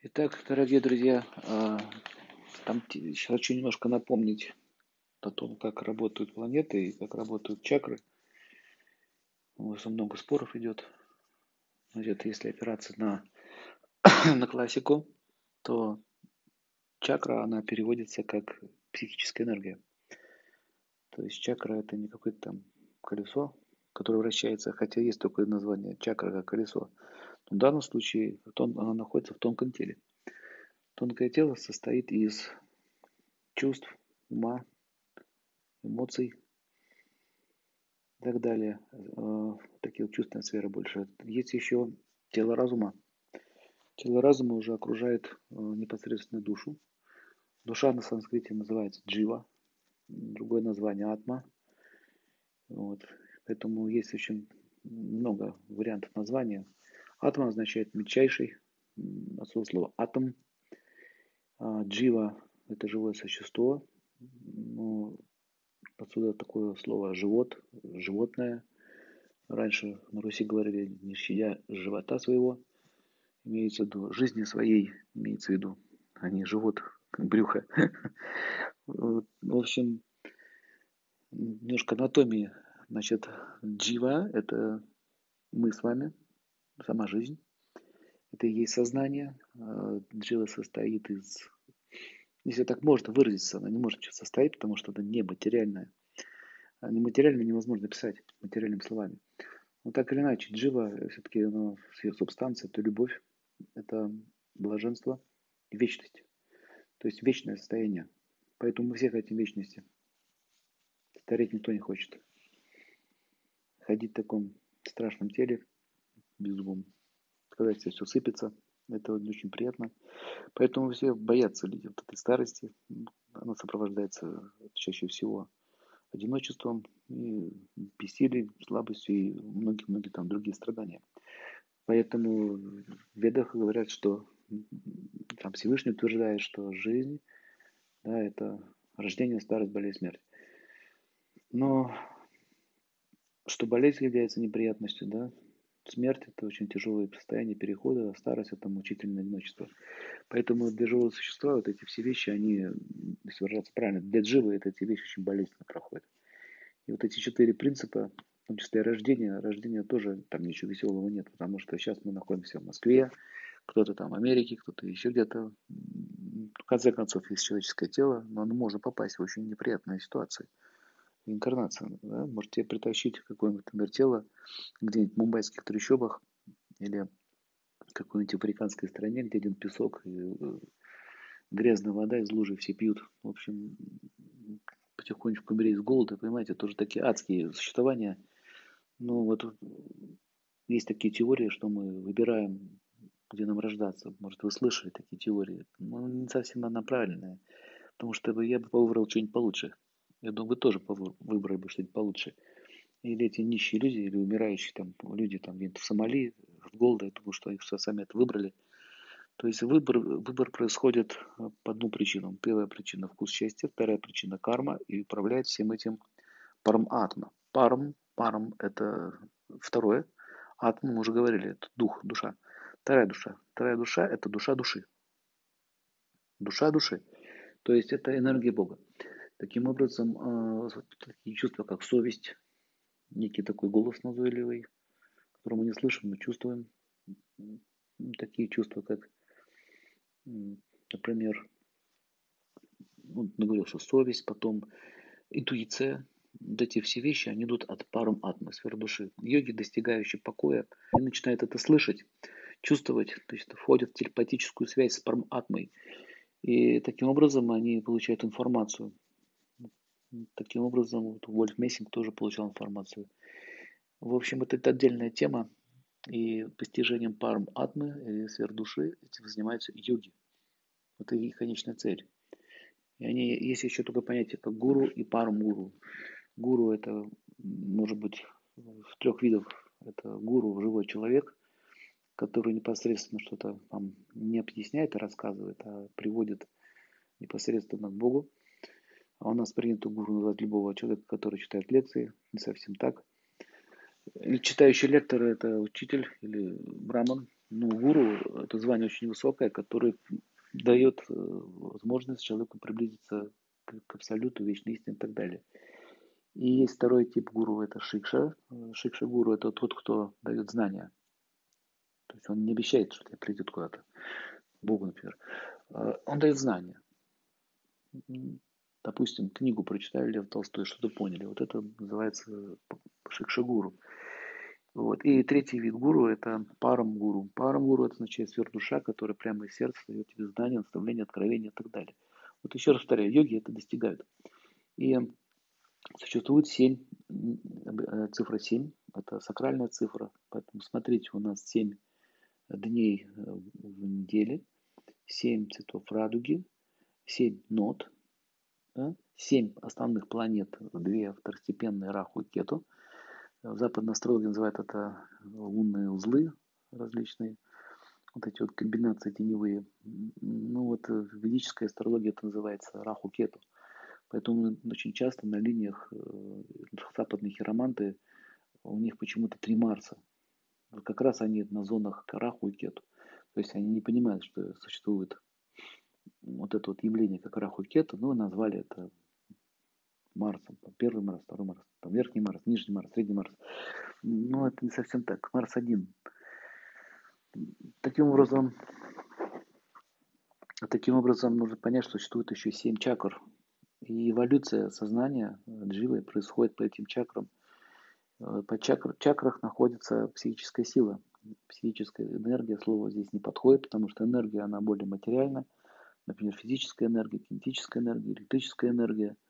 Итак, дорогие друзья, а, там хочу немножко напомнить о том, как работают планеты и как работают чакры. У нас много споров идет. Значит, если опираться на, на классику, то чакра, она переводится как психическая энергия. То есть чакра это не какое-то там колесо, которое вращается, хотя есть такое название чакра как колесо. В данном случае она находится в тонком теле. Тонкое тело состоит из чувств, ума, эмоций и так далее. Э, такие вот чувственные сферы больше. Есть еще тело разума. Тело разума уже окружает э, непосредственно душу. Душа на санскрите называется джива, другое название атма. Вот. Поэтому есть очень много вариантов названия. Атма означает мельчайший, отсюда слово атом. А джива – это живое существо. Ну, отсюда такое слово живот, животное. Раньше на Руси говорили, не щадя живота своего, имеется в виду жизни своей, имеется в виду, а не живот, брюхо. В общем, немножко анатомии. Значит, джива – это мы с вами – сама жизнь. Это и есть сознание. Джива состоит из... Если так можно выразиться, она не может ничего состоять, потому что это нематериальное. А нематериально невозможно писать материальными словами. Но так или иначе, джива, все-таки она, ее субстанция, это любовь, это блаженство и вечность. То есть вечное состояние. Поэтому мы все хотим вечности. Стареть никто не хочет. Ходить в таком страшном теле, безумом. Когда тебе все сыпется, это не очень приятно. Поэтому все боятся люди вот этой старости. Она сопровождается чаще всего одиночеством, и бессилием, слабостью и многие-многие там другие страдания. Поэтому в ведах говорят, что там Всевышний утверждает, что жизнь да, это рождение, старость, болезнь, смерть. Но что болезнь является неприятностью, да, Смерть – это очень тяжелое состояние перехода, а старость – это мучительное одиночество. Поэтому для живого существа вот эти все вещи, они, если выражаться правильно, для дживы это эти вещи очень болезненно проходят. И вот эти четыре принципа, в том числе рождение, рождение тоже там ничего веселого нет, потому что сейчас мы находимся в Москве, кто-то там в Америке, кто-то еще где-то. В конце концов, есть человеческое тело, но оно может попасть в очень неприятные ситуации инкарнация. Да? Можете притащить какое-нибудь, например, тело где-нибудь в мумбайских трещобах или какой-нибудь африканской стране, где один песок и э, грязная вода из лужи все пьют. В общем, потихонечку умереть с голода, понимаете, тоже такие адские существования. Ну вот есть такие теории, что мы выбираем, где нам рождаться. Может, вы слышали такие теории. Но ну, не совсем она правильная. Потому что я бы выбрал что-нибудь получше. Я думаю, вы тоже выбрали бы что-нибудь получше. Или эти нищие люди, или умирающие там люди там где-то в Сомали, в голода, я думаю, что их сами это выбрали. То есть выбор, выбор происходит э, по двум причинам. Первая причина – вкус счастья, вторая причина – карма, и управляет всем этим парам атма. Парам, парам – это второе. Атма, мы уже говорили, это дух, душа. Вторая душа. Вторая душа – это душа души. Душа души. То есть это энергия Бога. Таким образом, а, такие чувства, как совесть, некий такой голос назойливый, который мы не слышим, но чувствуем. Такие чувства, как, например, ну, говорил, что совесть, потом интуиция, вот эти все вещи, они идут от парам атмосфер души. Йоги, достигающие покоя, они начинают это слышать, чувствовать, то есть входят в телепатическую связь с парам атмой. И таким образом они получают информацию. Таким образом, вот Вольф Мессинг тоже получал информацию. В общем, это, это отдельная тема. И постижением парм атмы или сфер этим занимаются йоги. Это их конечная цель. И они, есть еще только понятие, как гуру и парам гуру. Гуру это может быть в трех видах. Это гуру, живой человек, который непосредственно что-то там не объясняет и рассказывает, а приводит непосредственно к Богу. А у нас принято гуру называть любого человека, который читает лекции. Не совсем так. Читающий лектор – это учитель или браман, Ну, гуру – это звание очень высокое, которое дает э, возможность человеку приблизиться к абсолюту, вечной истине и так далее. И есть второй тип гуру – это шикша. Шикша гуру – это тот, кто дает знания. То есть он не обещает, что придет куда-то. Богу, например. А, он дает знания. Допустим, книгу прочитали Лев Толстой, что-то поняли. Вот это называется шикша-гуру. Вот. И третий вид гуру – это парам гуру. Парам гуру – это означает сверхдуша, которая прямо из сердца дает тебе знания, наставления, откровения и так далее. Вот еще раз повторяю, йоги это достигают. И существует семь, э, цифра 7, это сакральная цифра, поэтому смотрите, у нас 7 дней э, в неделе, 7 цветов радуги, 7 нот, да, 7 основных планет, 2 второстепенные Раху и Кету – в западной астрологии называют это лунные узлы различные. Вот эти вот комбинации теневые. Ну вот в ведической астрологии это называется раху-кету. Поэтому очень часто на линиях э, западные хироманты, у них почему-то три Марса. Как раз они на зонах Раху и Кету. То есть они не понимают, что существует вот это вот явление, как Раху и Кету, но назвали это Марсом. Там, первый Марс, второй Марс, там, верхний Марс, нижний Марс, средний Марс. Но это не совсем так. Марс один. Таким образом, таким образом нужно понять, что существует еще семь чакр. И эволюция сознания дживы происходит по этим чакрам. Э, по чакр, чакрах находится психическая сила. Психическая энергия, слово здесь не подходит, потому что энергия, она более материальна. Например, физическая энергия, кинетическая энергия, электрическая энергия –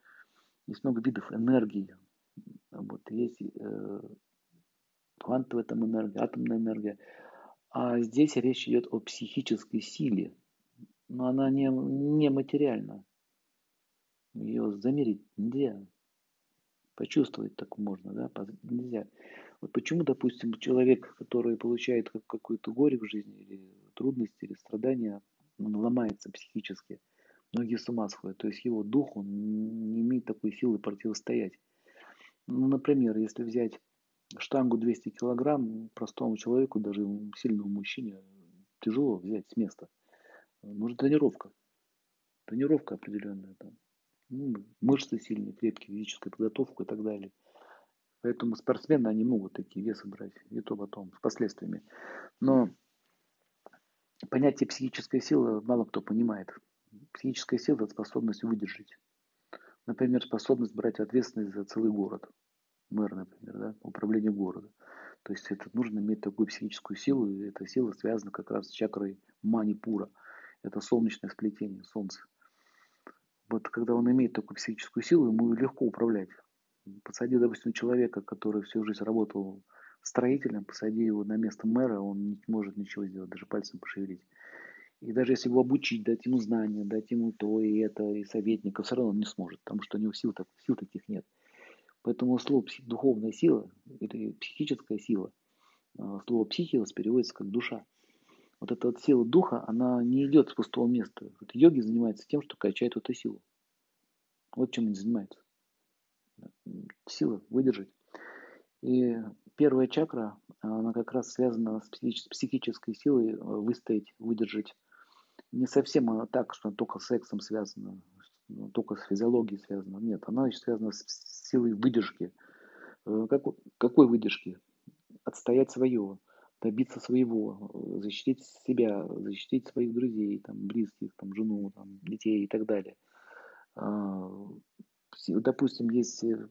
есть много видов энергии. Вот, есть э, квантовая там энергия, атомная энергия. А здесь речь идет о психической силе. Но она не, не материальна. Ее замерить нельзя. Почувствовать так можно, да? Нельзя. Вот почему, допустим, человек, который получает какое-то горе в жизни, или трудности, или страдания, он ломается психически – Многие с ума сходят. То есть его дух, он не имеет такой силы противостоять. Ну, например, если взять штангу 200 килограмм, простому человеку, даже сильному мужчине, тяжело взять с места. Нужна тренировка. Тренировка определенная. Там. Ну, мышцы сильные, крепкие, физическая подготовка и так далее. Поэтому спортсмены, они могут такие весы брать, и то потом, с последствиями. Но понятие психической силы мало кто понимает. Психическая сила – это способность выдержать. Например, способность брать ответственность за целый город. Мэр, например, да, управление городом. То есть это нужно иметь такую психическую силу, и эта сила связана как раз с чакрой Манипура. Это солнечное сплетение, солнце. Вот когда он имеет такую психическую силу, ему легко управлять. Посади, допустим, человека, который всю жизнь работал строителем, посади его на место мэра, он не может ничего сделать, даже пальцем пошевелить. И даже если его обучить, дать ему знания, дать ему то и это, и советника, все равно он не сможет, потому что у него сил, так, сил таких нет. Поэтому слово духовная сила или психическая сила, а, слово психиос переводится как душа. Вот эта вот сила духа, она не идет с пустого места. Вот йоги занимаются тем, что качают эту силу. Вот чем они занимаются. Сила выдержать. И первая чакра, она как раз связана с психической силой выстоять, выдержать не совсем так, что только с сексом связано, ну, только с физиологией связано. Нет, она еще связана с силой выдержки. Э, как, какой выдержки? Отстоять свое, добиться своего, защитить себя, защитить своих друзей, там, близких, там, жену, там, детей и так далее. А, допустим, есть, э,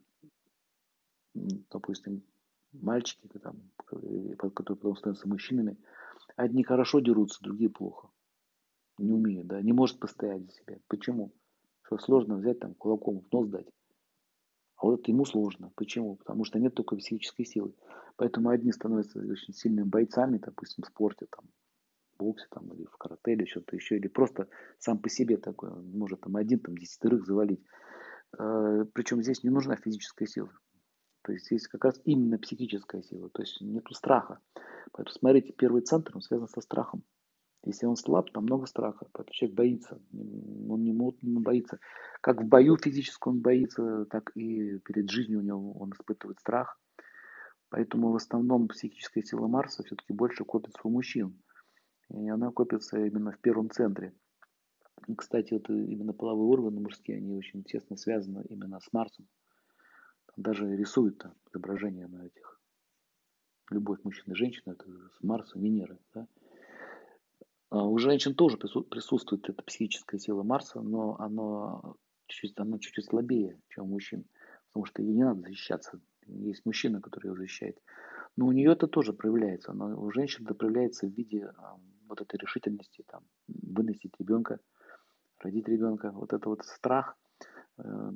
допустим, мальчики, там, которые потом становятся мужчинами, одни хорошо дерутся, другие плохо не умеет, да, не может постоять за себя. Почему? Что сложно взять там кулаком в нос дать. А вот это ему сложно. Почему? Потому что нет только физической силы. Поэтому одни становятся очень сильными бойцами, допустим, в спорте, там, в боксе там, или в карате, или что-то еще, или просто сам по себе такой, он может там один, там, десятерых завалить. Э, Причем здесь не нужна физическая сила. То есть здесь как раз именно психическая сила, то есть нету страха. Поэтому смотрите, первый центр, он связан со страхом. Если он слаб, там много страха. Поэтому человек боится. Он не, может, не боится. Как в бою физически он боится, так и перед жизнью у него он испытывает страх. Поэтому в основном психическая сила Марса все-таки больше копится у мужчин. И она копится именно в первом центре. И, кстати, вот именно половые органы мужские, они очень тесно связаны именно с Марсом. Даже рисуют там изображения на этих. Любовь мужчины и женщины, это с Марса, Венеры. Да? А у женщин тоже присутствует эта психическая сила Марса, но оно чуть-чуть, оно чуть-чуть слабее, чем у мужчин. Потому что ей не надо защищаться. Есть мужчина, который ее защищает. Но у нее это тоже проявляется. Но у женщин это проявляется в виде вот этой решительности, там, выносить ребенка, родить ребенка. Вот это вот страх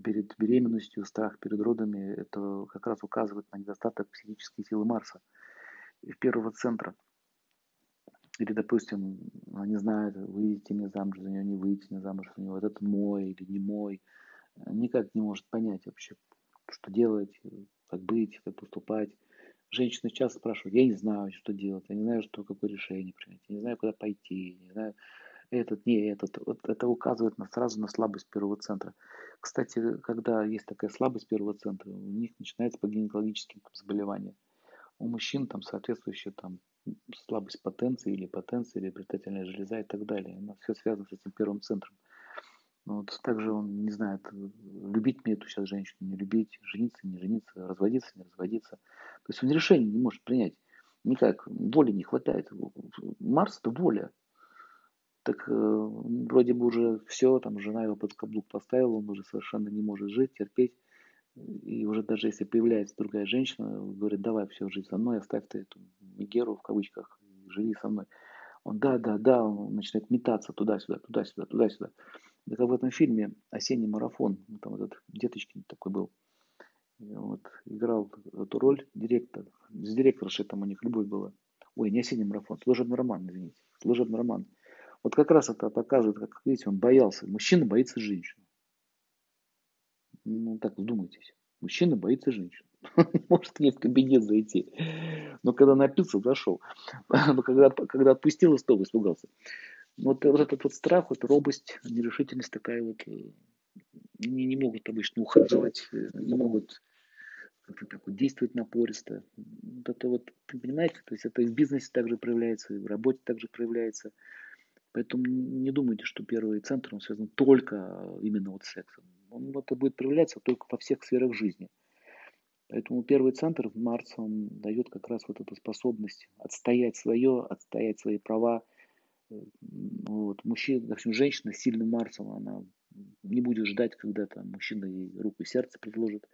перед беременностью, страх перед родами, это как раз указывает на недостаток психической силы Марса и первого центра. Или, допустим, не знает, выйдете мне замуж за нее, не выйти мне замуж за нее, вот это мой или не мой. Никак не может понять вообще, что делать, как быть, как поступать. Женщины часто спрашивают, я не знаю, что делать, я не знаю, что, какое решение принять, я не знаю, куда пойти, не знаю, этот, не этот. Вот это указывает на, сразу на слабость первого центра. Кстати, когда есть такая слабость первого центра, у них начинается по гинекологическим заболеваниям. У мужчин там соответствующая там слабость потенции или потенция, или предстательная железа и так далее. Она все связано с этим первым центром. Вот также он не знает, любить мне эту сейчас женщину, не любить, жениться, не жениться, разводиться, не разводиться. То есть он решение не может принять. Никак, воли не хватает. Марс это воля. Так э, вроде бы уже все, там жена его под каблук поставила, он уже совершенно не может жить, терпеть. И уже даже если появляется другая женщина, говорит, давай все, жить со мной, оставь ты эту Мегеру в кавычках, живи со мной. Он, да, да, да, он начинает метаться туда-сюда, туда-сюда, туда-сюда. Это как в этом фильме «Осенний марафон», там этот Деточкин такой был, вот, играл эту роль директор, с директоршей там у них любовь была. Ой, не «Осенний марафон», служебный роман, извините, служебный роман. Вот как раз это показывает, как видите, он боялся. Мужчина боится женщин. Ну, так вдумайтесь. Мужчина боится женщин. Может не в кабинет зайти. Но когда напился, зашел. Но когда, когда отпустил, стол испугался. Вот, вот этот вот страх, вот робость, нерешительность такая вот, э, не, не могут обычно ухаживать, э, не могут как-то так вот действовать напористо. Вот это вот, понимаете, то есть это и в бизнесе также проявляется, и в работе также проявляется. Поэтому не думайте, что первый центр, он связан только именно вот с сексом. Он это будет проявляться только во всех сферах жизни. Поэтому первый центр в Марс, он дает как раз вот эту способность отстоять свое, отстоять свои права, вот. Мужчина, в общем, женщина с сильным Марсом, она не будет ждать, когда там мужчина ей руку и сердце предложит.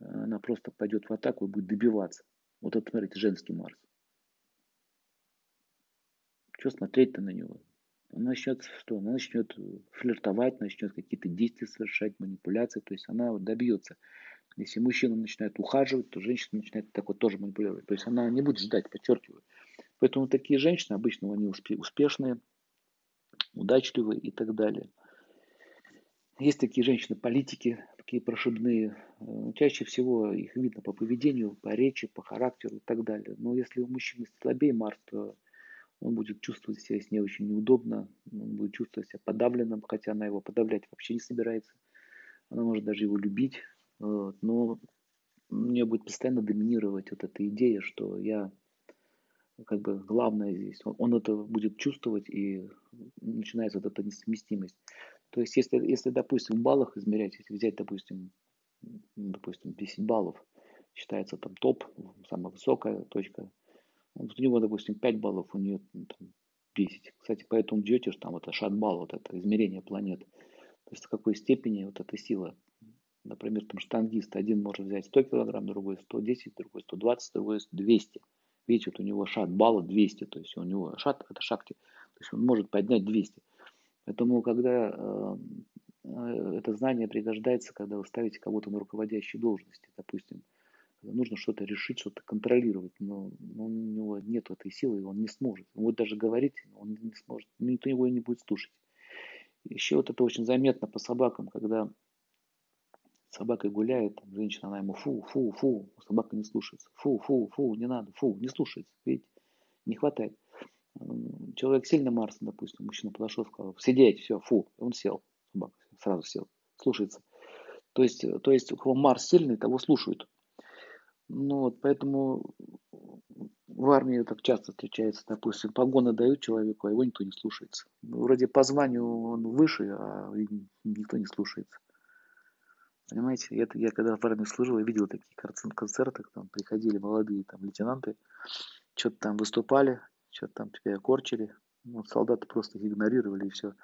Она просто пойдет в атаку и будет добиваться. Вот это, смотрите, женский Марс. Что смотреть-то на него? Она начнет что? Она начнет флиртовать, начнет какие-то действия совершать, манипуляции. То есть она добьется. Если мужчина начинает ухаживать, то женщина начинает так вот тоже манипулировать. То есть она не будет ждать, подчеркиваю. Поэтому такие женщины обычно они успешные, удачливые и так далее. Есть такие женщины-политики, такие прошибные. Э, чаще всего их видно по поведению, по речи, по характеру и так далее. Но если у мужчины слабее Марс, то он будет чувствовать себя с ней очень неудобно, он будет чувствовать себя подавленным, хотя она его подавлять вообще не собирается. Она может даже его любить, но у нее будет постоянно доминировать вот эта идея, что я как бы главное здесь. Он, он это будет чувствовать и начинается вот эта несовместимость. То есть, если, если, допустим, в баллах измерять, если взять, допустим, допустим, 10 баллов, считается там топ, самая высокая точка, вот у него, допустим, 5 баллов, у нее там, 10. Кстати, поэтому что там это шат-балл, вот это измерение планет. То есть в какой степени вот эта сила. Например, там штангист один может взять 100 килограмм, другой 110, другой 120, другой 200. Видите, вот у него шат балла 200, то есть у него шат, это шахти, то есть он может поднять 200. Поэтому, когда э, э, это знание пригождается, когда вы ставите кого-то на руководящей должности, допустим, нужно что-то решить, что-то контролировать, но, но у него нет этой силы, и он не сможет. Он будет даже говорить, он не сможет, никто его не будет слушать. Еще вот это очень заметно по собакам, когда собакой гуляет, там, женщина, она ему фу, фу, фу, собака не слушается. Фу, фу, фу, не надо, фу, не слушается. Видите, не хватает. Человек сильно Марс, допустим, мужчина подошел, сказал, сидеть, все, фу, и он сел, собака сразу сел, слушается. То есть, то есть у кого Марс сильный, того слушают. Ну вот, поэтому в армии так часто встречается, допустим, погоны дают человеку, а его никто не слушается. Вроде по званию он выше, а никто не слушается. Понимаете, это я когда в армии служил, я видел такие концерты, там приходили молодые там лейтенанты, что-то там выступали, что-то там тебя корчили, ну, солдаты просто их игнорировали и все.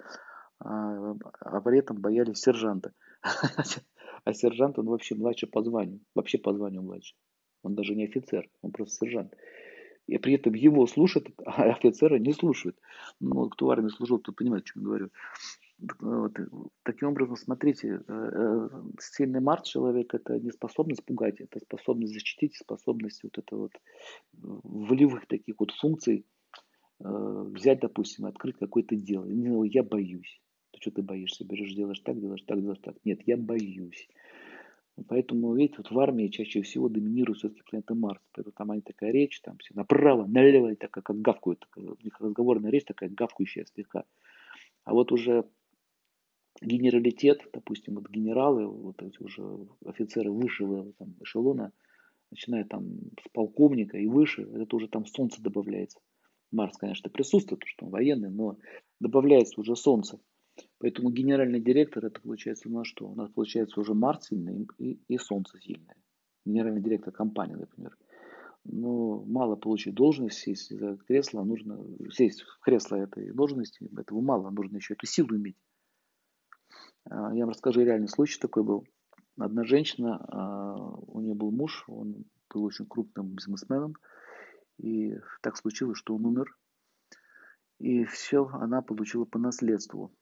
А, а при этом боялись сержанта. А сержант, он вообще младше по званию, вообще по званию младше. Он даже не офицер, он просто сержант. И при этом его слушают, а офицера не слушают. Ну, кто в армии служил, тот понимает, о чем я говорю. Вот. Таким образом, смотрите, э, э, сильный март человека – это не способность пугать, это способность защитить, способность вот это вот волевых таких вот функций э, взять, допустим, открыть какое-то дело. Я боюсь. Ты что ты боишься? Берешь, делаешь так, делаешь так, делаешь так. Нет, я боюсь. Поэтому, видите, вот в армии чаще всего доминирует все-таки планета Марс. Поэтому там они такая речь, там все направо, налево, и такая, как гавкают. Такая, у них разговорная речь такая гавкающая слегка. А вот уже генералитет, допустим, вот генералы, вот эти уже офицеры высшего там, эшелона, начиная там с полковника и выше, это уже там солнце добавляется. Марс, конечно, присутствует, потому что он военный, но добавляется уже солнце. Поэтому генеральный директор, это получается у нас что? У нас получается уже Марс сильный и, и Солнце сильное. Генеральный директор компании, например. Но мало получить должность, сесть за кресло, нужно сесть в кресло этой должности, этого мало, нужно еще эту силу иметь. А, я вам расскажу реальный случай такой был. Одна женщина, а, у нее был муж, он был очень крупным бизнесменом, и так случилось, что он умер, и все она получила по наследству.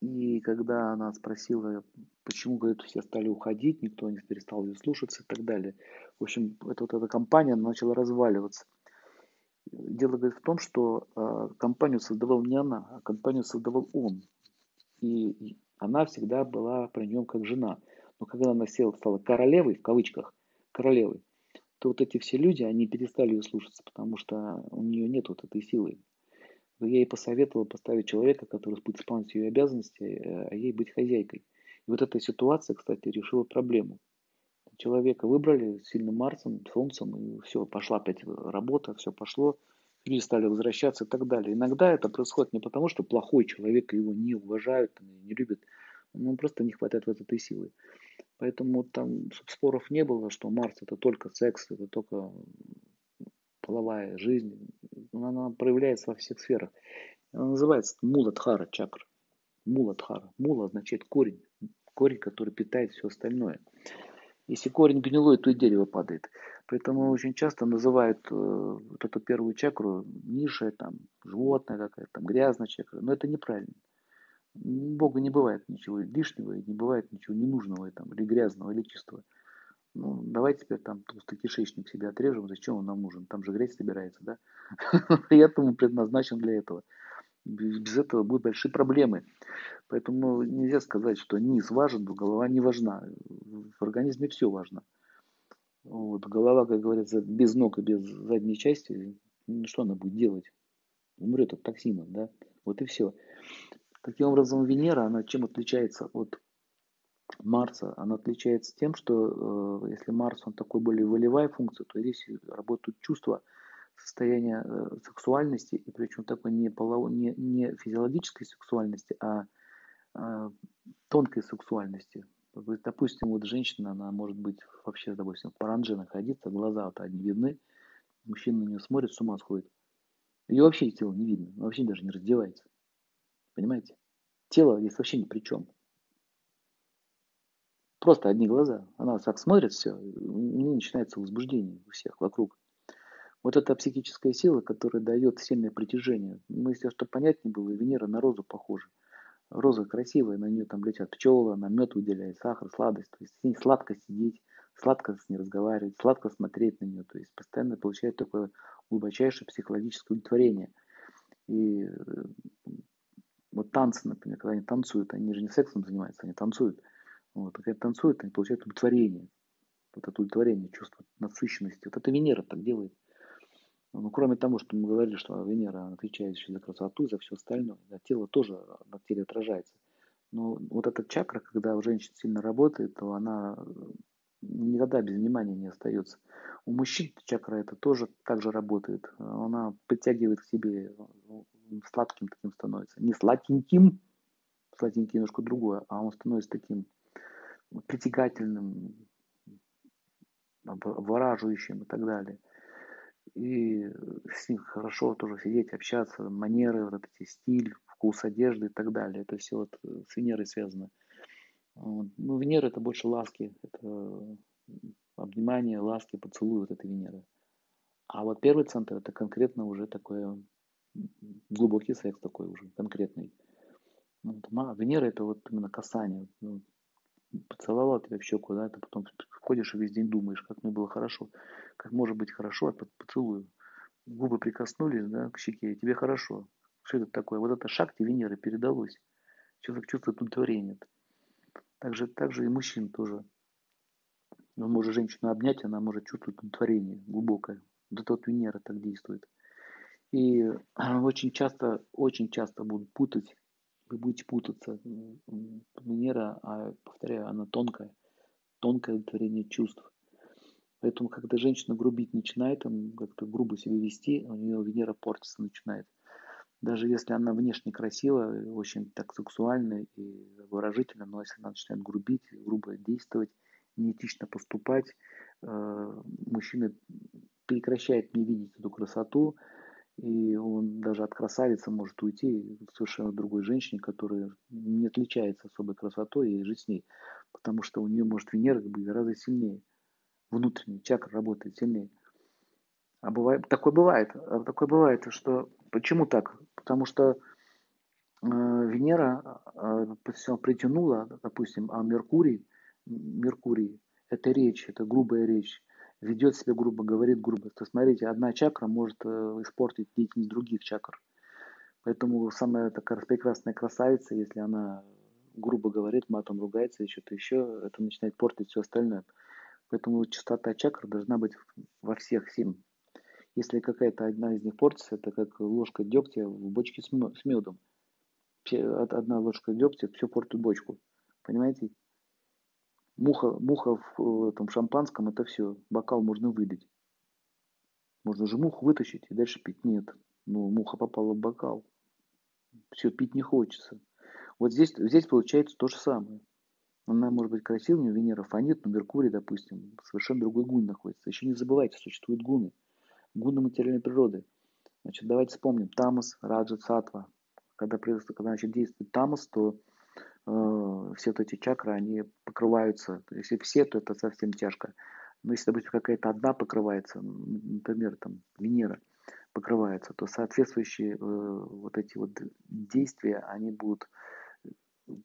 И когда она спросила, почему, говорит, все стали уходить, никто не перестал ее слушаться и так далее. В общем, эта вот эта компания начала разваливаться. Дело, говорит, в том, что э, компанию создавал не она, а компанию создавал он. И она всегда была при нем как жена. Но когда она села, стала королевой, в кавычках, королевой, то вот эти все люди, они перестали ее слушаться, потому что у нее нет вот этой силы я ей посоветовал поставить человека, который будет исполнять ее обязанности, э, а ей быть хозяйкой. И вот эта ситуация, кстати, решила проблему. Человека выбрали сильным Марсом, Солнцем, и все, пошла опять работа, все пошло, люди стали возвращаться и так далее. Иногда это происходит не потому, что плохой человек, его не уважают, не любят, ну, просто не хватает вот этой силы. Поэтому там споров не было, что Марс это только секс, это только половая жизнь, она проявляется во всех сферах. Она называется Муладхара чакра. Муладхара. Мула означает корень. Корень, который питает все остальное. Если корень гнилой, то и дерево падает. Поэтому очень часто называют э, вот эту первую чакру низшая, там, животное какая-то, там, грязная чакра. Но это неправильно. У Бога не бывает ничего лишнего, и не бывает ничего ненужного, там, или грязного, или чистого. Ну, давай теперь там толстый кишечник себе отрежем, зачем он нам нужен? Там же грязь собирается, да? При этом он предназначен для этого. Без этого будут большие проблемы. Поэтому нельзя сказать, что низ важен, голова не важна. В организме все важно. Вот, голова, как говорится, без ног и без задней части, ну, что она будет делать? Умрет от токсинов, да? Вот и все. Таким образом, Венера, она чем отличается от Марса, она отличается тем, что э, если Марс, он такой более волевая функция, то здесь работают чувства, состояние э, сексуальности, и причем такой не, полов... не, не физиологической сексуальности, а э, тонкой сексуальности. Допустим, вот женщина, она может быть вообще, допустим, в паранже находиться, глаза вот одни видны, мужчина на нее смотрит, с ума сходит. Ее вообще тело не видно, вообще даже не раздевается. Понимаете? Тело здесь вообще ни при чем. Просто одни глаза. Она так смотрит все, и начинается возбуждение у всех вокруг. Вот эта психическая сила, которая дает сильное притяжение. Мы, если что понять не было, Венера на розу похожа. Роза красивая, на нее там летят пчелы, она мед выделяет, сахар, сладость. То есть с ней сладко сидеть, сладко с ней разговаривать, сладко смотреть на нее. То есть постоянно получает такое глубочайшее психологическое удовлетворение. И э, вот танцы, например, когда они танцуют, они же не сексом занимаются, они танцуют. Вот, когда танцуют, они получают удовлетворение. Вот это удовлетворение, чувство насыщенности. Вот это Венера так делает. Ну, кроме того, что мы говорили, что Венера отвечает еще за красоту за все остальное. Да, тело тоже на теле отражается. Но вот эта чакра, когда у женщин сильно работает, то она никогда без внимания не остается. У мужчин чакра это тоже так же работает. Она притягивает к себе, ну, сладким таким становится. Не сладеньким, сладенький немножко другое, а он становится таким притягательным, обвораживающим и так далее. И с ним хорошо тоже сидеть, общаться, манеры, вот эти стиль, вкус одежды и так далее. Это все вот с Венерой связано. Ну, Венера это больше ласки, это обнимание, ласки, поцелуй вот этой Венеры. А вот первый центр это конкретно уже такой глубокий секс такой уже, конкретный. Венера это вот именно касание. Поцеловал тебя в щеку, да, ты потом ходишь и весь день думаешь, как мне было хорошо. Как может быть хорошо от поцелуя. Губы прикоснулись, да, к щеке, и тебе хорошо. Что это такое? Вот это шахте Венеры передалось. Человек чувствует удовлетворение. Также, также и мужчин тоже. Он может женщину обнять, она может чувствовать удовлетворение глубокое. Вот это вот Венера так действует. И очень часто, очень часто будут путать, вы будете путаться. Венера, а, повторяю, она тонкая, тонкое удовлетворение чувств. Поэтому, когда женщина грубить начинает, он как-то грубо себя вести, у нее Венера портиться начинает. Даже если она внешне красивая, очень так сексуальная и выражительная, но если она начинает грубить, грубо действовать, неэтично поступать, э, мужчина прекращает не видеть эту красоту, и он даже от красавицы может уйти к совершенно другой женщине, которая не отличается особой красотой, и жить с ней. Потому что у нее может Венера быть гораздо сильнее. Внутренний чакра работает сильнее. А бывает, такое бывает. А такое бывает, что почему так? Потому что э, Венера э, притянула, допустим, а Меркурий, Меркурий, это речь, это грубая речь, ведет себя грубо, говорит грубо. То смотрите, одна чакра может э, испортить деятельность других чакр. Поэтому самая такая прекрасная красавица, если она грубо говорит, матом ругается, что-то еще, это начинает портить все остальное. Поэтому частота чакр должна быть во всех семь. Если какая-то одна из них портится, это как ложка дегтя в бочке с медом. Одна ложка дегтя все портит бочку. Понимаете? Муха, муха в этом шампанском это все. Бокал можно вылить. Можно же муху вытащить и дальше пить. Нет. Ну, муха попала в бокал. Все, пить не хочется. Вот здесь, здесь получается то же самое. Она может быть красивой, Венера фонит, но Меркурий, допустим, совершенно другой гун находится. Еще не забывайте, существуют гуны. Гуны материальной природы. Значит, давайте вспомним. Тамас, Раджа, Сатва. Когда, когда значит, действует Тамас, то все вот эти чакры, они покрываются. Если все, то это совсем тяжко. Но если, допустим, какая-то одна покрывается, например, там Венера покрывается, то соответствующие э, вот эти вот действия, они будут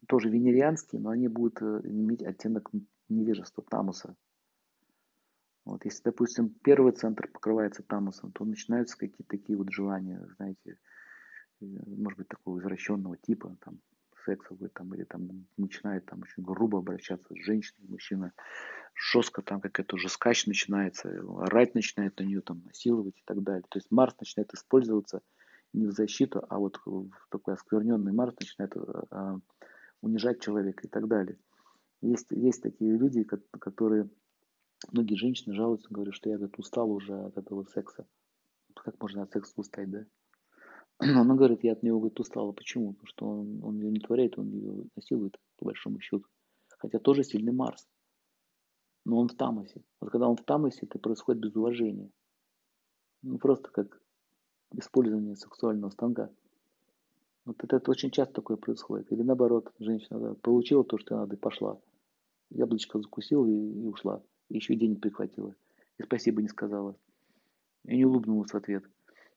тоже венерианские, но они будут э, иметь оттенок невежества, тамуса. Вот, если, допустим, первый центр покрывается тамусом, то начинаются какие-то такие вот желания, знаете, может быть, такого извращенного типа, там, сексовый там, или там начинает там очень грубо обращаться с женщиной, мужчина жестко там какая-то уже скач начинается, орать начинает на нее, там, насиловать и так далее. То есть Марс начинает использоваться не в защиту, а вот в такой оскверненный Марс начинает а, унижать человека и так далее. Есть, есть такие люди, которые, многие женщины жалуются, говорят, что я говорит, устал уже от этого секса. Как можно от секса устать, да? Она говорит, я от него говорит, устала. Почему? Потому что он, он ее не творяет, он ее насилует, по большому счету. Хотя тоже сильный Марс. Но он в Тамасе. Вот когда он в Тамасе, это происходит без уважения. Ну, просто как использование сексуального станка. Вот это, это очень часто такое происходит. Или наоборот, женщина да, получила то, что надо, и пошла. Яблочко закусила и, и ушла. И еще и денег прихватила. И спасибо не сказала. И не улыбнулась в ответ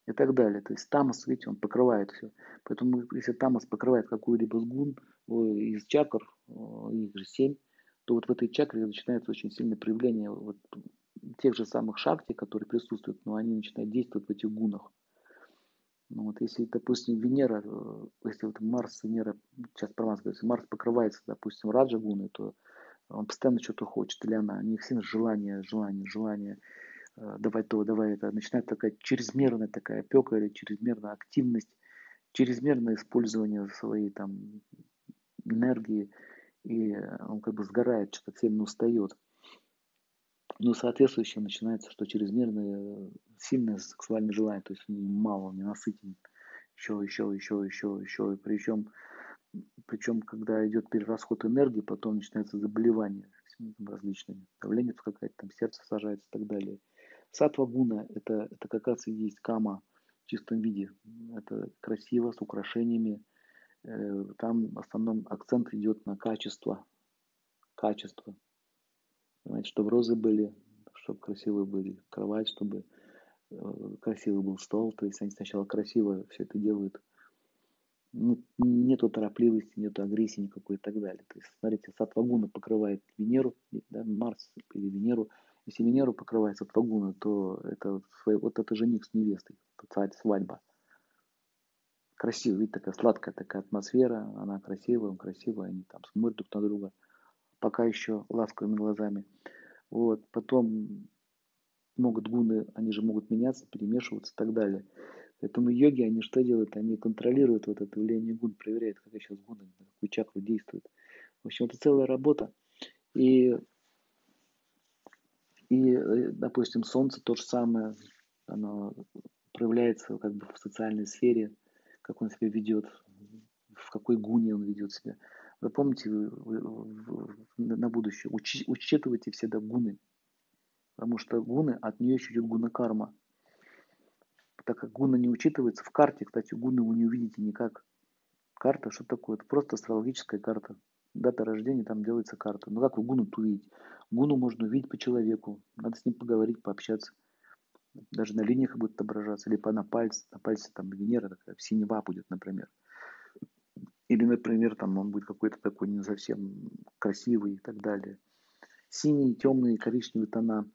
и так далее. То есть тамас, видите, он покрывает все. Поэтому если тамас покрывает какую-либо сгун из чакр, их же семь, то вот в этой чакре начинается очень сильное проявление вот тех же самых шакти, которые присутствуют, но они начинают действовать в этих гунах. Ну, вот если, допустим, Венера, э, если вот Марс, Венера, сейчас про Марс говорится, Марс покрывается, допустим, Раджа гуны, то он постоянно что-то хочет, или она, они все желание, желание, желание. Э, давай то, давай это. Начинает такая чрезмерная такая опека или чрезмерная активность, чрезмерное использование своей там энергии, и он как бы сгорает, что-то сильно устает. Ну, соответствующе начинается, что чрезмерное сильное сексуальное желание, то есть мало, не насытен, еще, еще, еще, еще, еще. И причем, причем, когда идет перерасход энергии, потом начинаются заболевания различные, давление какая-то, там сердце сажается и так далее. Сатва гуна это, это как раз и есть кама в чистом виде. Это красиво, с украшениями. Э, там в основном акцент идет на качество. Качество. Понимаете, чтобы розы были, чтобы красивые были, кровать, чтобы э, красивый был стол. То есть они сначала красиво все это делают. Ну, нету торопливости, нету агрессии никакой и так далее. То есть, смотрите, сатвагуна покрывает Венеру, да, Марс или Венеру. Если Венеру покрывает сатвагуна, то это, вот это жених с невестой, это свадьба. Красивая, видите, такая сладкая такая атмосфера, она красивая, он красивый, они там смотрят друг на друга пока еще ласковыми глазами. Вот. Потом могут гуны, они же могут меняться, перемешиваться и так далее. Поэтому йоги, они что делают? Они контролируют вот это влияние гун, проверяют, как сейчас гуны, на какую чакру действует. В общем, это целая работа. И, и, э, допустим, солнце то же самое, оно проявляется как бы в социальной сфере, как он себя ведет, в какой гуне он ведет себя. Вы помните вы, на будущее, учи, учитывайте всегда гуны, потому что гуны, от нее еще идет гуна карма. Так как гуна не учитывается, в карте, кстати, гуны вы не увидите никак. Карта, что такое? Это просто астрологическая карта. Дата рождения, там делается карта. Ну как вы гуну увидеть? Гуну можно увидеть по человеку. Надо с ним поговорить, пообщаться. Даже на линиях будет отображаться. Либо на пальце. На пальце там Венера такая, синева будет, например. Или, например, там он будет какой-то такой не совсем красивый и так далее. Синие, темные, коричневые тона.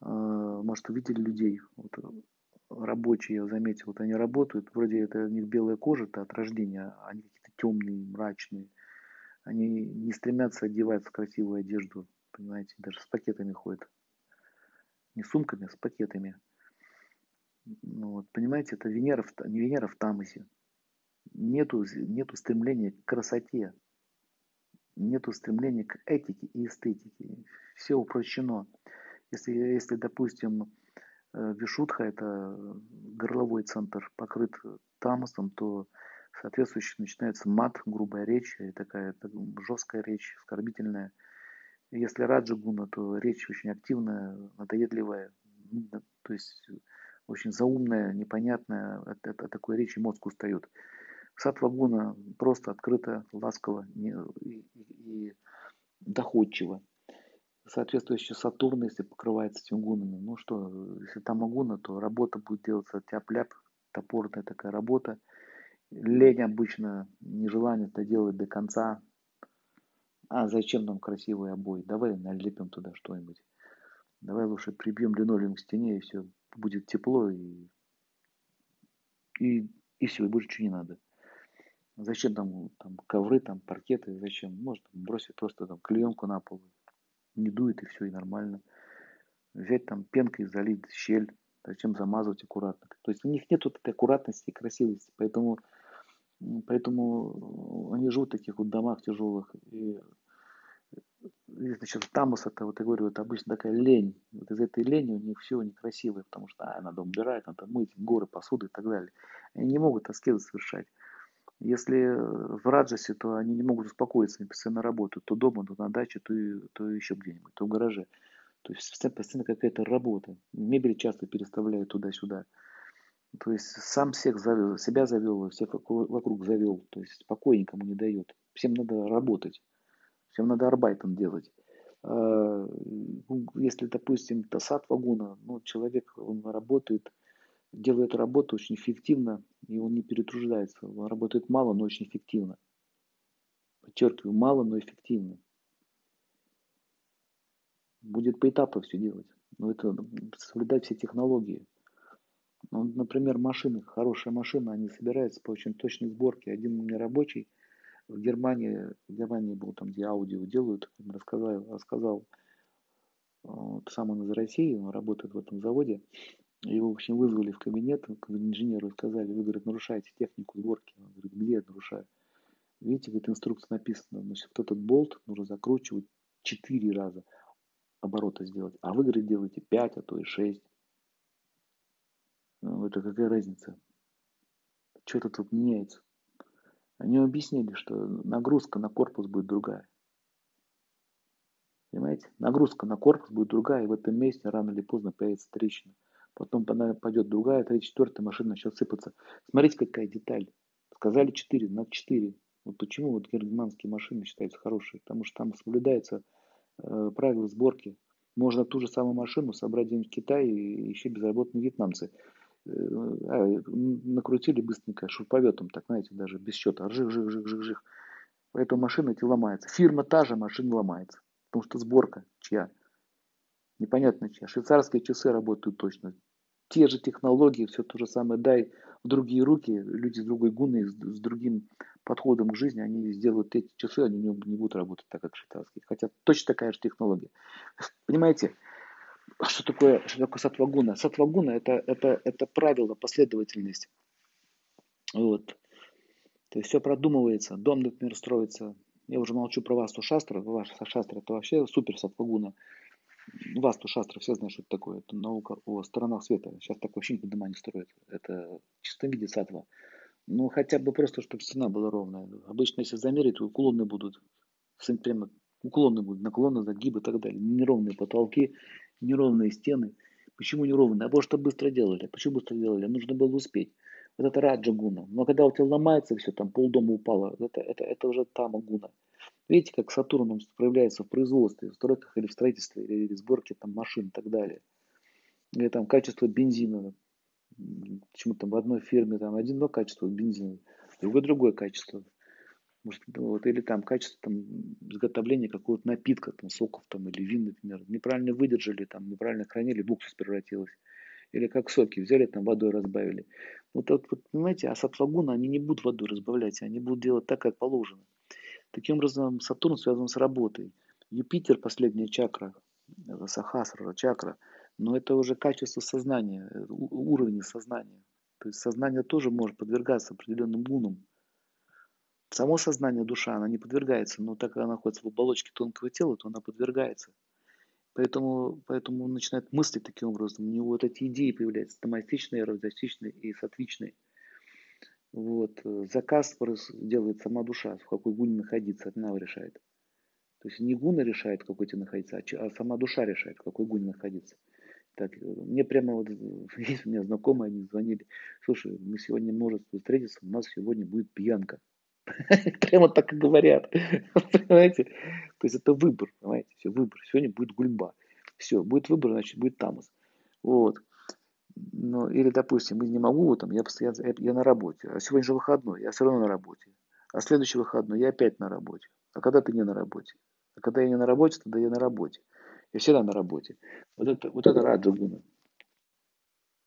А, может, увидели людей, вот, рабочие, я заметил, вот они работают, вроде это у них белая кожа, это от рождения, а они какие-то темные, мрачные. Они не стремятся одеваться в красивую одежду, понимаете, даже с пакетами ходят. Не сумками, а с пакетами. Ну, вот, понимаете, это Венера, не Венера в Тамасе нету, нету стремления к красоте, нету стремления к этике и эстетике. Все упрощено. Если, если допустим, э, Вишутха – это горловой центр, покрыт тамосом, то соответствующе начинается мат, грубая речь, и такая жесткая речь, оскорбительная. Если раджагуна, то речь очень активная, надоедливая, то есть очень заумная, непонятная. От, от, от такой речи мозг устает. Сад вагона просто открыто, ласково и, и, и доходчиво. Соответствующий Сатурн, если покрывается этими гунами, ну что, если там агуна, то работа будет делаться тяп-ляп, топорная такая работа. Лень обычно, нежелание это делать до конца. А зачем нам красивый обои? Давай налепим туда что-нибудь. Давай лучше прибьем линолеум к стене, и все, будет тепло, и, и, и все, и больше ничего не надо. Зачем там, там ковры, там паркеты, зачем? Может бросить просто там клеенку на пол, не дует и все, и нормально. Взять там пенкой залить щель, зачем замазывать аккуратно. То есть у них нет вот этой аккуратности и красивости, поэтому, поэтому они живут в таких вот домах тяжелых. И, и значит, тамус это, вот я говорю, это обычно такая лень. Вот из этой лени у них все некрасивое, потому что а, надо убирать, надо мыть горы посуды и так далее. Они не могут аскезы совершать. Если в Раджасе, то они не могут успокоиться, они постоянно работают. То дома, то на даче, то, то еще где-нибудь, то в гараже. То есть постоянно, постоянно какая-то работа. Мебель часто переставляют туда-сюда. То есть сам всех завел, себя завел, всех вокруг завел. То есть покоя никому не дает. Всем надо работать. Всем надо арбайтом делать. А, если, допустим, тасат вагона, ну, человек, он работает делает работу очень эффективно, и он не перетруждается. Он работает мало, но очень эффективно. Подчеркиваю, мало, но эффективно. Будет по этапу все делать. Но это соблюдать все технологии. Ну, например, машины, хорошая машина, они собираются по очень точной сборке. Один у меня рабочий в Германии, в Германии был там, где аудио делают, рассказал, рассказал сам он из России, он работает в этом заводе. Его, в общем, вызвали в кабинет, к инженеру сказали, вы, говорит, нарушаете технику сборки. Он говорит, где я нарушаю? Видите, в этой инструкции написано, значит, вот этот болт нужно закручивать четыре раза. оборота сделать, а в игры делаете 5, а то и 6. Ну, это какая разница? Что-то тут меняется. Они объяснили, что нагрузка на корпус будет другая. Понимаете? Нагрузка на корпус будет другая, и в этом месте рано или поздно появится трещина. Потом пойдет другая, третья, четвертая машина начнет сыпаться. Смотрите, какая деталь. Сказали 4, на 4. Вот почему вот германские машины считаются хорошие? Потому что там соблюдается э, правила сборки. Можно ту же самую машину собрать где-нибудь в Китае и еще безработные вьетнамцы. А, накрутили быстренько шурповетом, так знаете, даже без счета. Жих, жих, жих, жих, жих. Поэтому машина эти ломается. Фирма та же, машина ломается. Потому что сборка чья? Непонятно чья. Швейцарские часы работают точно. Те же технологии, все то же самое. Дай в другие руки, люди с другой гуной, с, другим подходом к жизни, они сделают эти часы, они не будут работать так, как швейцарские. Хотя точно такая же технология. Понимаете, что такое, что такое сатвагуна? Сатвагуна это, это, это правило, последовательность. Вот. То есть все продумывается. Дом, например, строится я уже молчу про Васту Шастра. Ваша Шастра это вообще супер сатвагуна. Васту Шастра, все знают, что это такое. Это наука о сторонах света. Сейчас так вообще никто дома не строит. Это в чистом виде сатва. Ну, хотя бы просто, чтобы стена была ровная. Обычно, если замерить, уклоны будут. Прямо уклоны будут, наклоны, загибы и так далее. Неровные потолки, неровные стены. Почему неровные? А потому что быстро делали. Почему быстро делали? Нужно было успеть. Вот это раджа гуна. Но когда у тебя ломается все, там полдома упало, это, это, это уже тама гуна. Видите, как Сатурн проявляется в производстве, в стройках или в строительстве, или в сборке там, машин и так далее. Или там качество бензина. Почему там в одной фирме там одно качество бензина, другое другое качество. Может, вот, или там качество там, изготовления какого-то напитка, там, соков там, или вин, например. Неправильно выдержали, там, неправильно хранили, в уксус превратилось. Или как соки взяли, там водой разбавили. Вот, вот, вот понимаете, а сатвагуна они не будут водой разбавлять, они будут делать так, как положено. Таким образом, Сатурн связан с работой. Юпитер, последняя чакра, Сахасра, чакра, но это уже качество сознания, уровень сознания. То есть сознание тоже может подвергаться определенным гунам. Само сознание, душа, она не подвергается, но так как она находится в оболочке тонкого тела, то она подвергается. Поэтому, поэтому он начинает мыслить таким образом. У него вот эти идеи появляются, томастичные, аэродистичные и сатвичные. Вот. Заказ делает сама душа, в какой гуне находиться, она решает. То есть не гуна решает, в какой тебе находиться, а, а сама душа решает, в какой гуне находиться. Так, мне прямо вот, есть у меня знакомые, они звонили, слушай, мы сегодня можем встретиться, у нас сегодня будет пьянка. Прямо так и говорят. Понимаете? То есть это выбор, понимаете? Все, выбор. Сегодня будет гульба. Все, будет выбор, значит, будет тамас. Вот. Ну, или, допустим, я не могу, там, я постоянно, я, я на работе, а сегодня же выходной, я все равно на работе. А следующий выходной я опять на работе. А когда ты не на работе? А когда я не на работе, тогда я на работе. Я всегда на работе. Вот это, вот это раджагуна.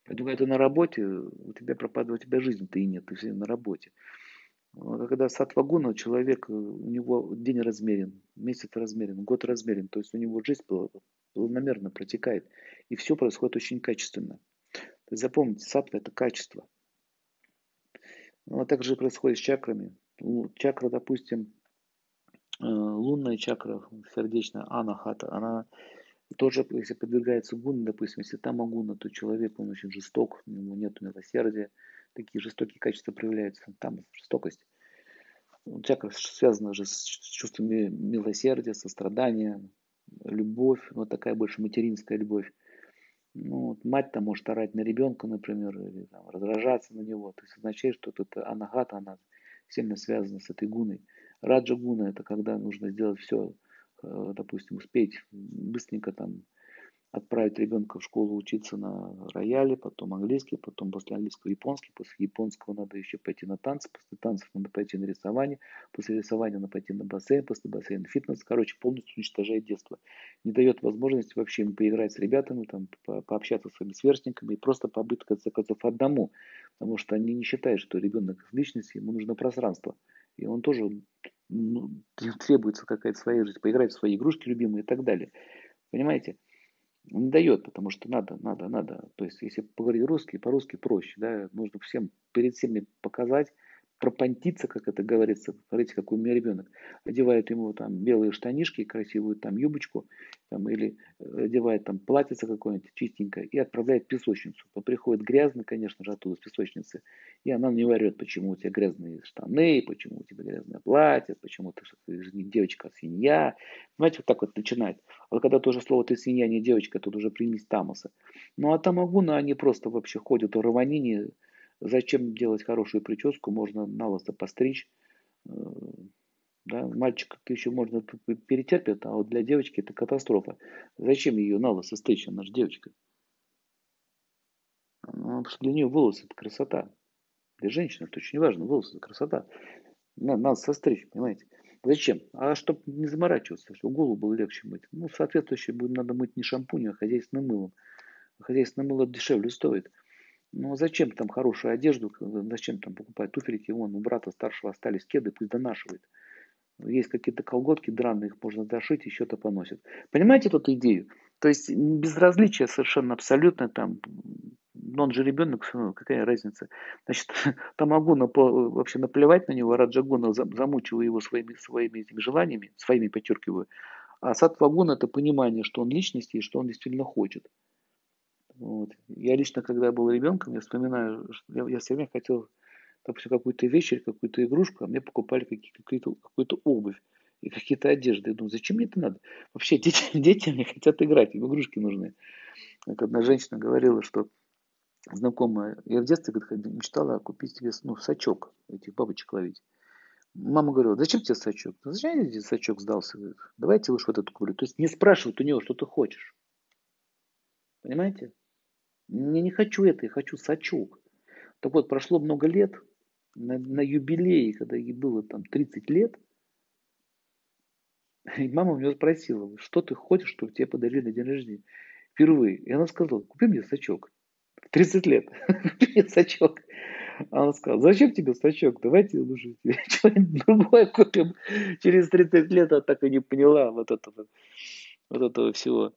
Поэтому, когда ты на работе, у тебя пропадает, у тебя жизнь, ты и нет, ты всегда на работе. А когда сатвагуна, человек, э, у него день размерен, месяц размерен, год размерен, то есть у него жизнь планомерно протекает, и все происходит очень качественно. То есть запомните, сатва это качество. Ну, а также происходит с чакрами. Чакра, допустим, э, лунная чакра, сердечная, анахата, она тоже, если подвергается гуне, допустим, если там агуна, то человек, он очень жесток, у него нет милосердия, такие жестокие качества проявляются, там жестокость. Чакра связана же с чувствами милосердия, сострадания, любовь, вот такая больше материнская любовь. Ну, вот мать там может орать на ребенка, например, или там, раздражаться на него. То есть означает, что тут анагата, она сильно связана с этой гуной. Раджа гуна это когда нужно сделать все, э, допустим, успеть быстренько там отправить ребенка в школу учиться на рояле, потом английский, потом после английского японский, после японского надо еще пойти на танцы, после танцев надо пойти на рисование, после рисования надо пойти на бассейн, после бассейна фитнес. Короче, полностью уничтожает детство. Не дает возможности вообще ему поиграть с ребятами, там, по пообщаться с своими сверстниками и просто побыть, в конце концов, одному. Потому что они не считают, что ребенок личность, ему нужно пространство. И он тоже ну, требуется какая-то своя жизнь, поиграть в свои игрушки любимые и так далее. Понимаете? Не дает, потому что надо, надо, надо. То есть, если поговорить русский, по-русски проще, да, нужно всем, перед всеми показать, пропонтиться, как это говорится. Смотрите, какой у меня ребенок. Одевает ему там белые штанишки, красивую там юбочку, там, или э, одевает там платьице какое-нибудь чистенькое и отправляет песочницу. Он приходит грязный, конечно же, оттуда, с песочницы, и она не варет, почему у тебя грязные штаны, почему у тебя грязное платье, почему ты, ты девочка свинья. Знаете, вот так вот начинает. А когда тоже слово ты свинья, не девочка, тут уже примесь тамаса. Ну а тамагуна, они просто вообще ходят в равнине, Зачем делать хорошую прическу? Можно на лысо постричь. Э, да, мальчик еще можно перетерпит, а вот для девочки это катастрофа. Зачем ее на лысо стричь? Она же девочка. Ну, что для нее волосы это красота. Для женщины это очень важно. Волосы это красота. Надо, надо состричь, понимаете? Зачем? А чтобы не заморачиваться, чтобы голову было легче мыть. Ну, соответствующее будет надо мыть не шампунем, а хозяйственным мылом. Хозяйственное мыло дешевле стоит. Ну, зачем там хорошую одежду, зачем там покупать туфельки? Вон, у брата старшего остались кеды, пусть донашивает. Есть какие-то колготки драные, их можно зашить, еще-то поносит. Понимаете эту идею? То есть безразличие совершенно абсолютно там, но он же ребенок, ну, какая разница. Значит, Тамагуна вообще наплевать на него, Раджагуна замучиваю его своими, своими этими желаниями, своими подчеркиваю. А Сатвагуна это понимание, что он личность и что он действительно хочет. Вот. Я лично, когда был ребенком, я вспоминаю, я, я все время хотел, допустим, какую-то вещь или какую-то игрушку, а мне покупали какие-то, какую-то обувь и какие-то одежды. Я думаю, зачем мне это надо? Вообще, дети, дети мне хотят играть, им игрушки нужны. Как одна женщина говорила, что знакомая, я в детстве говорит, мечтала купить себе ну, сачок, этих бабочек ловить. Мама говорила, зачем тебе сачок? Зачем тебе сачок сдался? Говорит, Давайте лучше вот этот куплю. То есть не спрашивают у него, что ты хочешь. Понимаете? Я не хочу это, я хочу сачок. Так вот, прошло много лет, на, на юбилее, когда ей было там 30 лет, и мама у нее спросила, что ты хочешь, чтобы тебе подарили на день рождения? Впервые. И она сказала, купи мне сачок. 30 лет. купи мне сачок. Она сказала, зачем тебе сачок? Давайте лучше тебе что-нибудь другое купим. Через 30 лет она так и не поняла вот этого, вот этого всего.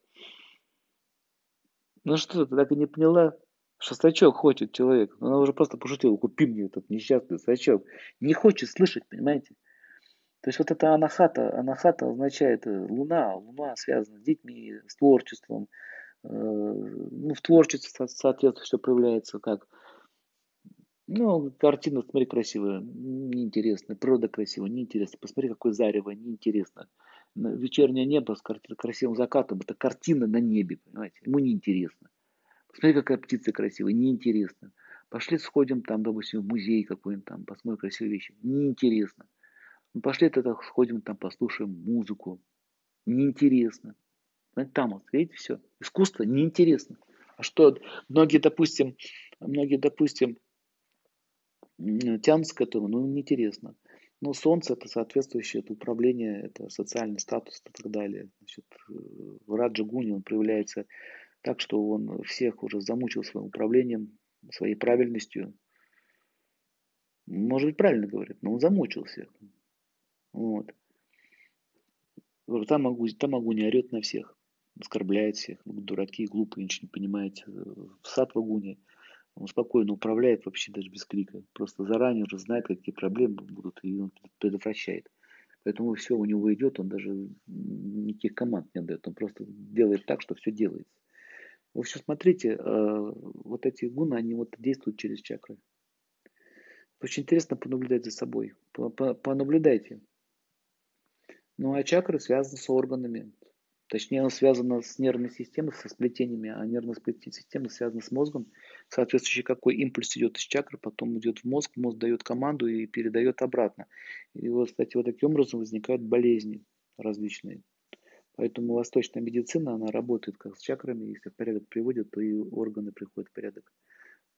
Ну что, ты так и не поняла? Что сачок хочет человек. Она уже просто пошутила, купи мне этот несчастный сачок. Не хочет слышать, понимаете? То есть вот это анахата, анахата означает э, луна, луна связана с детьми, с творчеством. Э, ну, в творчестве, соответственно, все проявляется как ну, картина, смотри, красивая, неинтересная, природа красивая, неинтересно. Посмотри, какое зарево, неинтересно вечернее небо с красивым закатом, это картина на небе, понимаете, ему неинтересно. Посмотри, какая птица красивая, неинтересно. Пошли сходим там, допустим, в музей какой-нибудь там, посмотрим красивые вещи, неинтересно. Ну, пошли тогда сходим там, послушаем музыку, неинтересно. Там вот, видите, все. Искусство неинтересно. А что многие, допустим, многие, допустим, тянутся к этому, ну, неинтересно. Ну, Солнце это соответствующее это управление, это социальный статус и так далее. Значит, в Раджа Гуни он проявляется так, что он всех уже замучил своим управлением, своей правильностью. Может быть, правильно говорит, но он замучил всех. Вот. Там могу, там могу не орет на всех, оскорбляет всех. Дураки, глупые, ничего не понимаете. В Сатвагуне он спокойно управляет вообще даже без клика. Просто заранее уже знает, какие проблемы будут, и он предотвращает. Поэтому все у него идет, он даже никаких команд не отдает. Он просто делает так, что все делается. В общем, смотрите, э, вот эти гуны, они вот действуют через чакры. Очень интересно понаблюдать за собой. Понаблюдайте. Ну а чакры связаны с органами. Точнее, она связана с нервной системой, со сплетениями, а нервная система связана с мозгом. Соответствующий какой импульс идет из чакры, потом идет в мозг, мозг дает команду и передает обратно. И вот, кстати, вот таким образом возникают болезни различные. Поэтому восточная медицина, она работает как с чакрами, если в порядок приводит, то и органы приходят в порядок.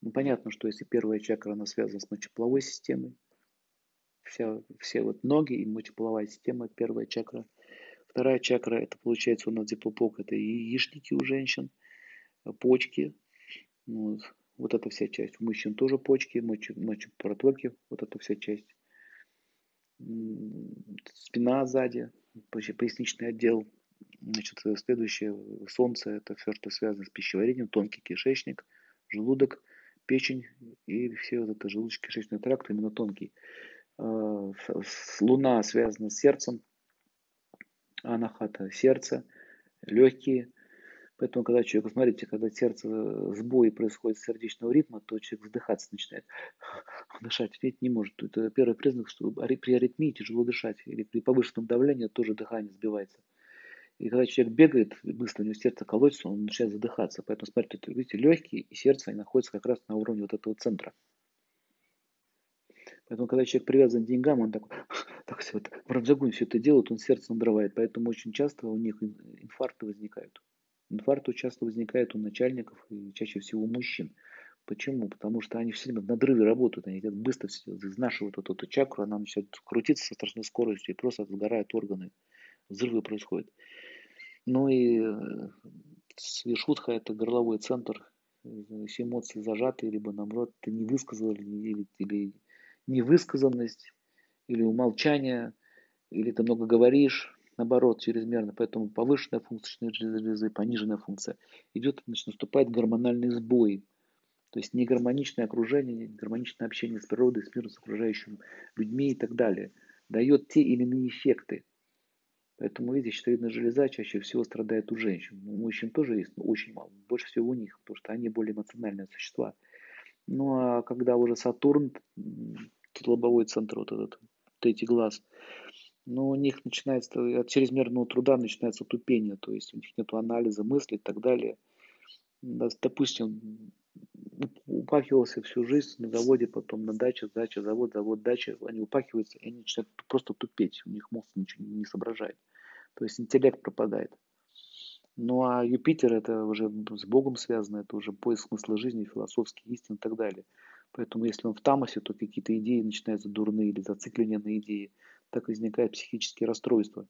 Ну, понятно, что если первая чакра, она связана с мочеполовой системой, вся, все вот ноги и мочеполовая система, первая чакра – Вторая чакра, это получается у нас где пупок, это яичники у женщин, почки. Вот, вот эта вся часть. У мужчин тоже почки, мочепротоки, вот эта вся часть. Спина сзади, поясничный отдел. Значит, следующее, солнце, это все, что связано с пищеварением, тонкий кишечник, желудок, печень и все вот это желудочно-кишечный тракт, именно тонкий. А, луна связана с сердцем, анахата – сердце, легкие. Поэтому, когда человек, смотрите, когда сердце э, сбой происходит сердечного ритма, то человек вздыхаться начинает. Дышать ведь не может. Это первый признак, что при аритмии тяжело дышать. Или при повышенном давлении тоже дыхание сбивается. И когда человек бегает, быстро у него сердце колотится, он начинает задыхаться. Поэтому, смотрите, видите, легкие и сердце они находятся как раз на уровне вот этого центра. Поэтому, когда человек привязан к деньгам, он такой, так вот, в Раджагуне все это делает, он сердце надрывает. Поэтому очень часто у них инфаркты возникают. Инфаркты часто возникают у начальников и чаще всего у мужчин. Почему? Потому что они все время в надрыве работают, они идут быстро изнашивают вот эту чакру, она начинает крутиться со страшной скоростью, и просто сгорают органы, взрывы происходят. Ну и э, Свишутха – это горловой центр, все эмоции зажаты, либо наоборот ты не высказал, или, или невысказанность, или умолчание, или ты много говоришь, наоборот, чрезмерно. Поэтому повышенная функция железы, пониженная функция. Идет, значит, наступает гормональный сбой. То есть негармоничное окружение, негармоничное общение с природой, с миром, с окружающими людьми и так далее. Дает те или иные эффекты. Поэтому, видите, щитовидная железа чаще всего страдает у женщин. У мужчин тоже есть, но очень мало. Больше всего у них, потому что они более эмоциональные существа. Ну а когда уже Сатурн, лобовой центр, вот этот третий глаз, но ну, у них начинается от чрезмерного труда начинается тупение, то есть у них нет анализа мыслей и так далее. Допустим, упахивался всю жизнь на заводе, потом на даче, дача, завод, завод, дача, они упахиваются, и они начинают просто тупеть, у них мозг ничего не соображает. То есть интеллект пропадает. Ну а Юпитер это уже с Богом связано, это уже поиск смысла жизни, философских истин и так далее. Поэтому если он в тамосе, то какие-то идеи начинаются дурные или зацикления на идеи, так возникают психические расстройства.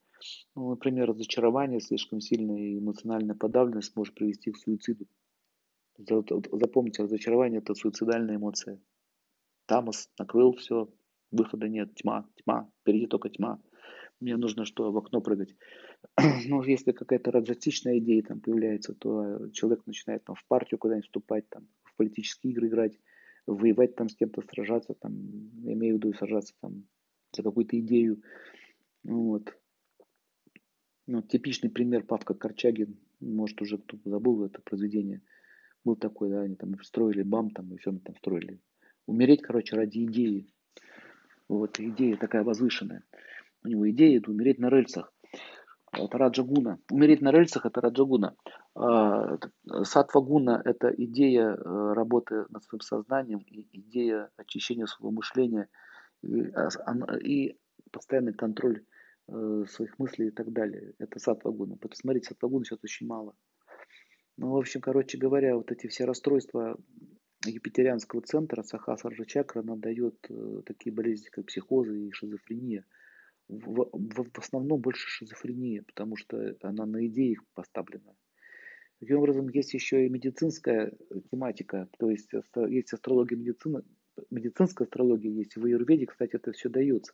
Ну, например, разочарование, слишком сильная эмоциональная подавленность может привести к суициду. Запомните, разочарование – это суицидальная эмоция. Тамос накрыл все, выхода нет, тьма, тьма, впереди только тьма. Мне нужно что, в окно прыгать. Ну, если какая-то раджатичная идея там появляется, то человек начинает там в партию куда-нибудь вступать, там, в политические игры играть, воевать там с кем-то, сражаться, там, имею в виду сражаться там за какую-то идею. Вот. Ну, типичный пример Павка Корчагин, может уже кто-то забыл это произведение – был такой, да, они там строили БАМ, там, и все там строили. Умереть, короче, ради идеи. Вот, идея такая возвышенная. У него идея это умереть на рельсах. Это Раджагуна. Умереть на рельсах это Раджагуна. А, Сатвагуна это идея э, работы над своим сознанием и идея очищения своего мышления и, а, постоянный контроль э, своих мыслей и так далее. Это сатвагуна. Посмотрите, сатвагуна сейчас очень мало. Ну, в общем, короче говоря, вот эти все расстройства юпитерианского центра, сахасарджа чакра, она дает э, такие болезни, как психозы и шизофрения. В, в, в основном больше шизофрения, потому что она на идеях поставлена. Таким образом, есть еще и медицинская тематика, то есть есть астрология медицина, медицинская астрология есть, в аюрведе, кстати, это все дается.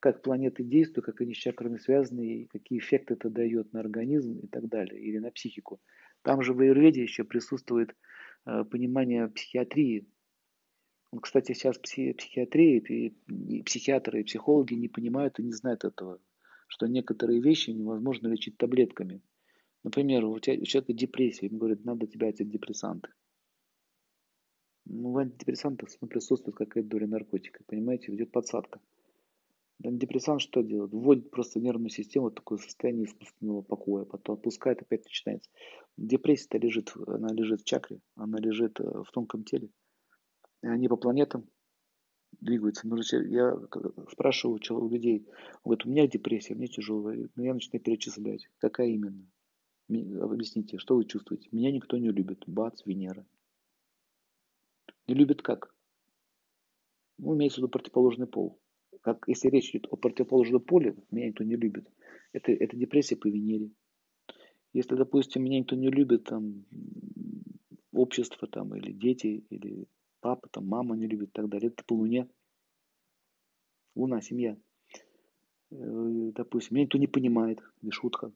Как планеты действуют, как они с чакрами связаны, и какие эффекты это дает на организм и так далее, или на психику. Там же в аюрведе еще присутствует э, понимание психиатрии. Кстати, сейчас пси, психиатрия и, и психиатры и психологи не понимают и не знают этого, что некоторые вещи невозможно лечить таблетками. Например, у, тебя, у человека депрессия, ему говорят, надо тебе антидепрессанты. Ну, в антидепрессантах присутствует какая-то доля наркотика, понимаете, идет подсадка. Антидепрессант что делает? Вводит просто нервную систему в такое состояние искусственного покоя, потом отпускает, опять начинается. Депрессия-то лежит, она лежит в чакре, она лежит э, в тонком теле. Они по планетам двигаются. Я спрашиваю у людей, вот у меня депрессия, мне тяжелая, но ну, я начинаю перечислять, какая именно. Объясните, что вы чувствуете? Меня никто не любит. Бац, Венера. Не любит как? Ну, имеется в виду противоположный пол как если речь идет о противоположном поле, меня никто не любит, это, это депрессия по Венере. Если, допустим, меня никто не любит, там, общество там, или дети, или папа, там мама не любит и так далее. Это по Луне. Луна, семья. Э, допустим, меня никто не понимает, или шутка.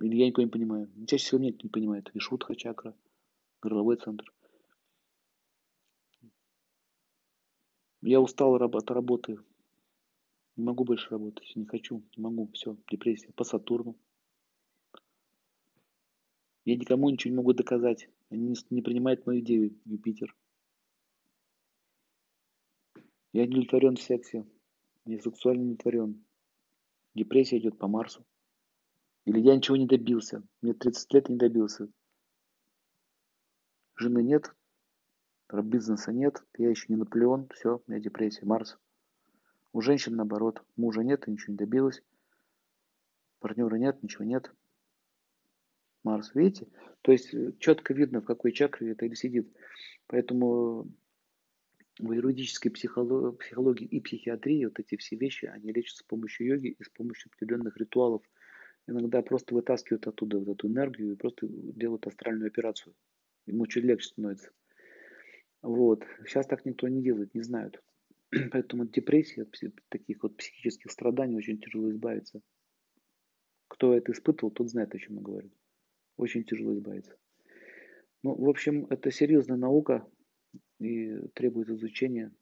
Или я никого не понимаю. Чаще всего меня никто не понимает. Или чакра, горловой центр. Я устал от работы. Не могу больше работать. Не хочу. Не могу. Все. Депрессия. По Сатурну. Я никому ничего не могу доказать. Они не принимают мою идею, Юпитер. Я не удовлетворен в сексе. Я сексуально не удовлетворен. Депрессия идет по Марсу. Или я ничего не добился. Мне 30 лет не добился. Жены нет, бизнеса нет, я еще не Наполеон, все, у меня депрессия, Марс. У женщин наоборот, мужа нет, ничего не добилась, партнера нет, ничего нет. Марс, видите? То есть э, четко видно, в какой чакре это сидит. Поэтому в юридической психологии и психиатрии вот эти все вещи, они лечатся с помощью йоги и с помощью определенных ритуалов. Иногда просто вытаскивают оттуда вот эту энергию и просто делают астральную операцию. Ему чуть легче становится. Вот. Сейчас так никто не делает, не знают. Поэтому от депрессии, от таких вот психических страданий очень тяжело избавиться. Кто это испытывал, тот знает, о чем я говорю. Очень тяжело избавиться. Ну, в общем, это серьезная наука и требует изучения.